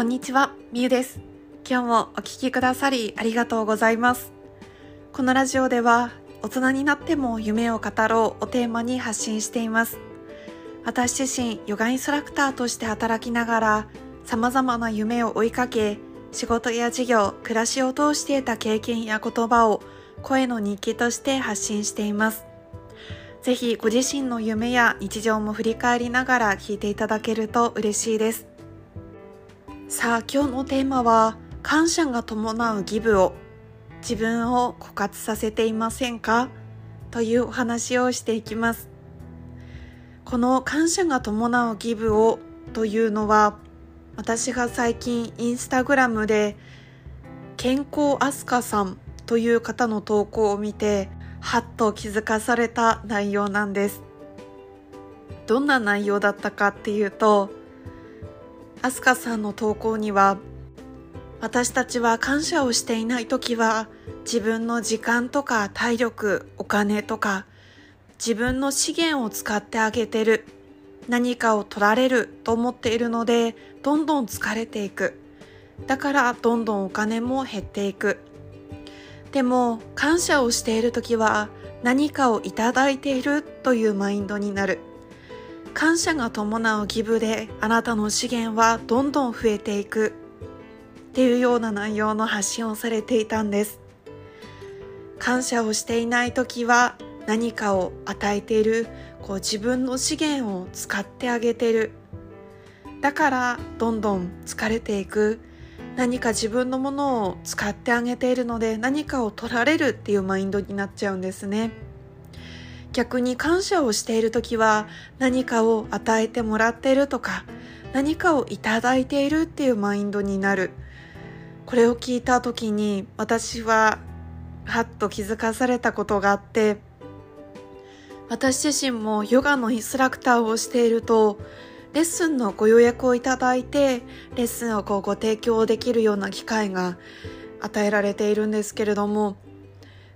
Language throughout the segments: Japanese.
こんにちは、みゆです。今日もお聞きくださりありがとうございます。このラジオでは、大人になっても夢を語ろうをテーマに発信しています。私自身、ヨガインストラクターとして働きながら、様々な夢を追いかけ、仕事や事業、暮らしを通して得た経験や言葉を声の日記として発信しています。ぜひご自身の夢や日常も振り返りながら聞いていただけると嬉しいです。さあ今日のテーマは感謝が伴うギブを自分を枯渇させていませんか？というお話をしていきます。この感謝が伴うギブをというのは私が最近インスタグラムで健康アスカさんという方の投稿を見てはっと気づかされた内容なんです。どんな内容だったかっていうとアスカさんの投稿には私たちは感謝をしていない時は自分の時間とか体力お金とか自分の資源を使ってあげてる何かを取られると思っているのでどんどん疲れていく。だからどんどんお金も減っていく。でも感謝をしている時は何かをいただいているというマインドになる。感謝が伴うギブであなたの資源はどんどん増えていく。っていうような内容の発信をされていたんです。感謝をしていない時は何かを与えている。こう自分の資源を使ってあげてる。だからどんどん疲れていく。何か自分のものを使ってあげているので何かを取られるっていうマインドになっちゃうんですね。逆に感謝をしている時は何かを与えてもらっているとか何かをいただいているっていうマインドになる。これを聞いた時に私ははっと気づかされたことがあって私自身もヨガのインストラクターをしているとレッスンのご予約をいただいてレッスンをこうご提供できるような機会が与えられているんですけれども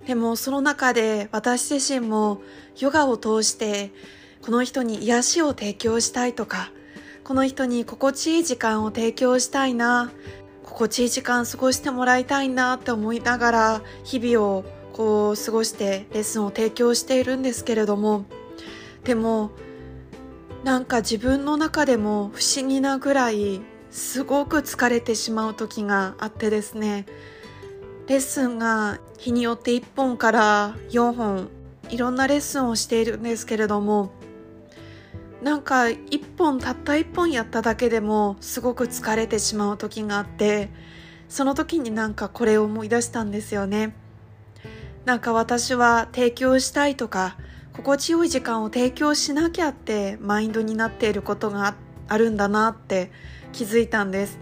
でもその中で私自身もヨガを通してこの人に癒しを提供したいとかこの人に心地いい時間を提供したいな心地いい時間過ごしてもらいたいなって思いながら日々をこう過ごしてレッスンを提供しているんですけれどもでもなんか自分の中でも不思議なぐらいすごく疲れてしまう時があってですねレッスンが日によって1本から4本いろんなレッスンをしているんですけれどもなんか1本たった1本やっただけでもすごく疲れてしまう時があってその時になんかこれを思い出したんですよね。なんか私は提供したいとか心地よい時間を提供しなきゃってマインドになっていることがあるんだなって気づいたんです。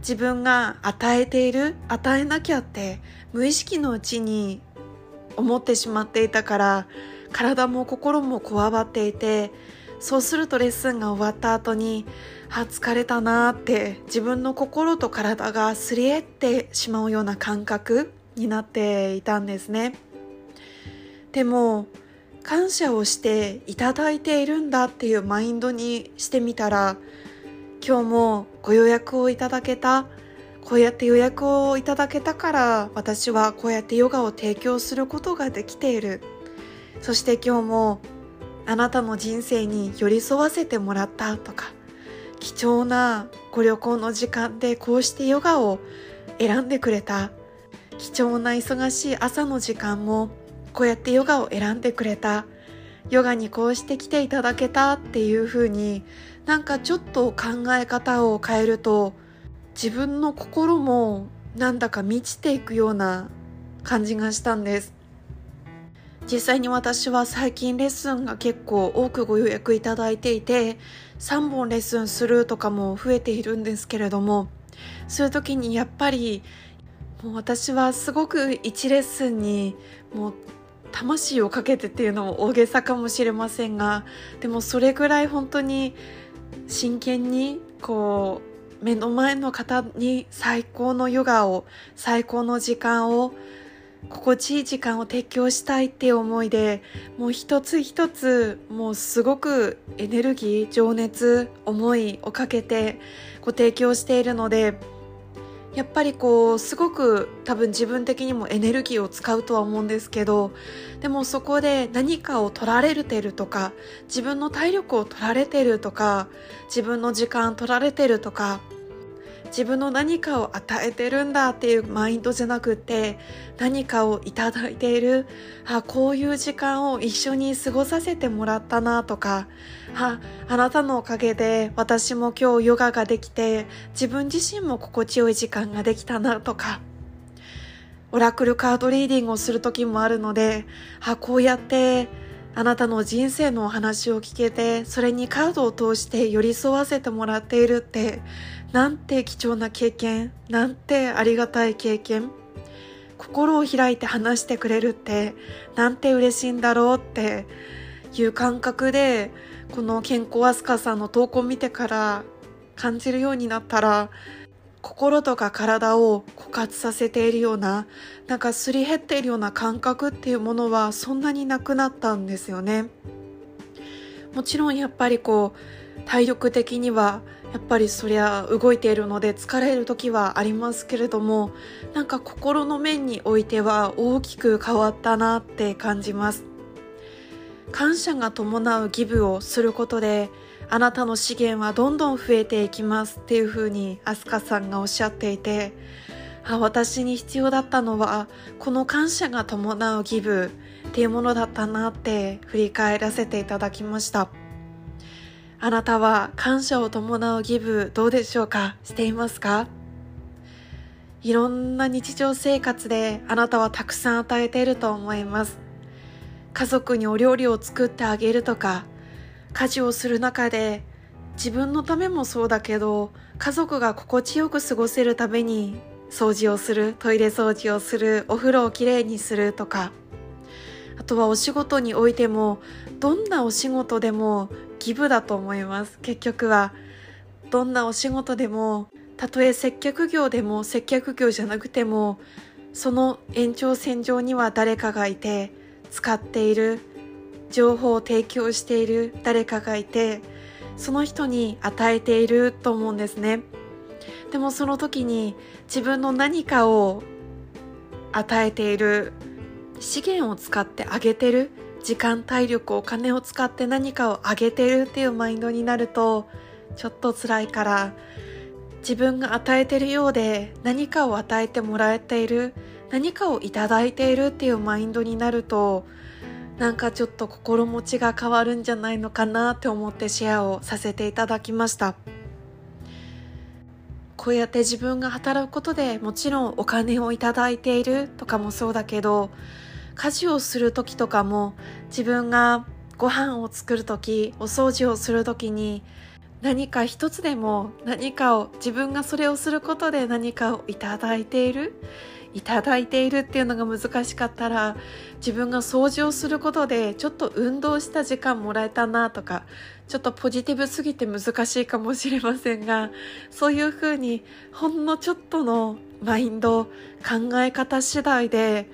自分が与えている与えなきゃって無意識のうちに思ってしまっていたから体も心もこわばっていてそうするとレッスンが終わった後にあ疲れたなって自分の心と体がすり減ってしまうような感覚になっていたんですね。でも感謝をしていただいているんだっていうマインドにしてみたら今日もご予約をいただけたこうやって予約をいただけたから私はこうやってヨガを提供することができている。そして今日もあなたの人生に寄り添わせてもらったとか貴重なご旅行の時間でこうしてヨガを選んでくれた貴重な忙しい朝の時間もこうやってヨガを選んでくれた。ヨガにこうして来ていただけたっていう風になんかちょっと考え方を変えると自分の心もなんだか満ちていくような感じがしたんです。実際に私は最近レッスンが結構多くご予約いただいていて3本レッスンするとかも増えているんですけれどもそういう時にやっぱりもう私はすごく1レッスンにもう魂をかけてっていうのも大げさかもしれませんがでもそれぐらい本当に真剣にこう目の前の方に最高のヨガを最高の時間を心地いい時間を提供したいって思いでもう一つ一つもうすごくエネルギー情熱思いをかけてご提供しているのでやっぱりこうすごく多分自分的にもエネルギーを使うとは思うんですけどでもそこで何かを取られてるとか自分の体力を取られてるとか自分の時間取られてるとか自分の何かを与えてるんだっていうマインドじゃなくて何かをいただいているあこういう時間を一緒に過ごさせてもらったなとかああなたのおかげで私も今日ヨガができて自分自身も心地よい時間ができたなとかオラクルカードリーディングをする時もあるのであこうやってあなたの人生のお話を聞けてそれにカードを通して寄り添わせてもらっているってなんて貴重な経験なんてありがたい経験。心を開いて話してくれるってなんて嬉しいんだろうっていう感覚でこの健康アスカさんの投稿を見てから感じるようになったら心とか体を枯渇させているようななんかすり減っているような感覚っていうものはそんなになくなったんですよね。もちろんやっぱりこう体力的にはやっぱりそりゃ動いているので疲れる時はありますけれどもなんか心の面においては大きく変わったなって感じます。感謝が伴うギブをすることであなたの資源はどんどん増えていきますっていうふうにアスカさんがおっしゃっていてあ私に必要だったのはこの感謝が伴うギブっていうものだったなって振り返らせていただきました。あなたは感謝を伴うギブどうでしょうか？していますか？いろんな日常生活であなたはたくさん与えていると思います。家族にお料理を作ってあげるとか家事をする中で自分のためもそうだけど家族が心地よく過ごせるために掃除をするトイレ掃除をするお風呂をきれいにするとかあとはお仕事においてもどんなお仕事でもギブだと思います。結局はどんなお仕事でもたとえ接客業でも接客業じゃなくてもその延長線上には誰かがいて使っている情報を提供している誰かがいてその人に与えていると思うんですね。でもその時に自分の何かを与えている資源を使ってあげてる時間体力お金を使って何かをあげてるっていうマインドになるとちょっと辛いから自分が与えてるようで何かを与えてもらえている何かをいただいているっていうマインドになるとなんかちょっと心持ちが変わるんじゃないのかなって思ってシェアをさせていただきました。こうやって自分が働くことでもちろんお金をいただいているとかもそうだけど家事をする時とかも自分がご飯を作る時お掃除をする時に何か一つでも何かを自分がそれをすることで何かをいただいている。いただいているっていうのが難しかったら自分が掃除をすることでちょっと運動した時間もらえたなとかちょっとポジティブすぎて難しいかもしれませんがそういうふうにほんのちょっとのマインド考え方次第で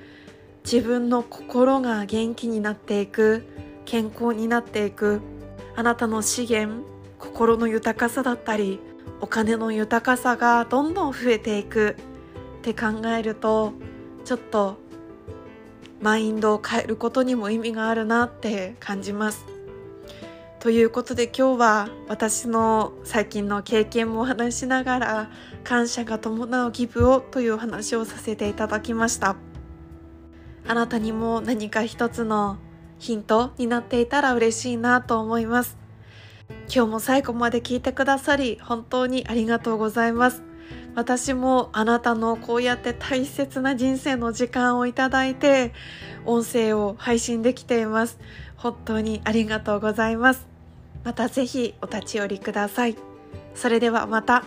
自分の心が元気になっていく健康になっていくあなたの資源心の豊かさだったりお金の豊かさがどんどん増えていく。って考えるとちょっとマインドを変えることにも意味があるなって感じます。ということで今日は私の最近の経験もお話しながら感謝が伴うギブをという話をさせていただきました。あなたにも何か一つのヒントになっていたら嬉しいなと思います。今日も最後まで聞いてくださり本当にありがとうございます。私もあなたのこうやって大切な人生の時間をいただいて音声を配信できています。本当にありがとうございます。またぜひお立ち寄りください。それではまた。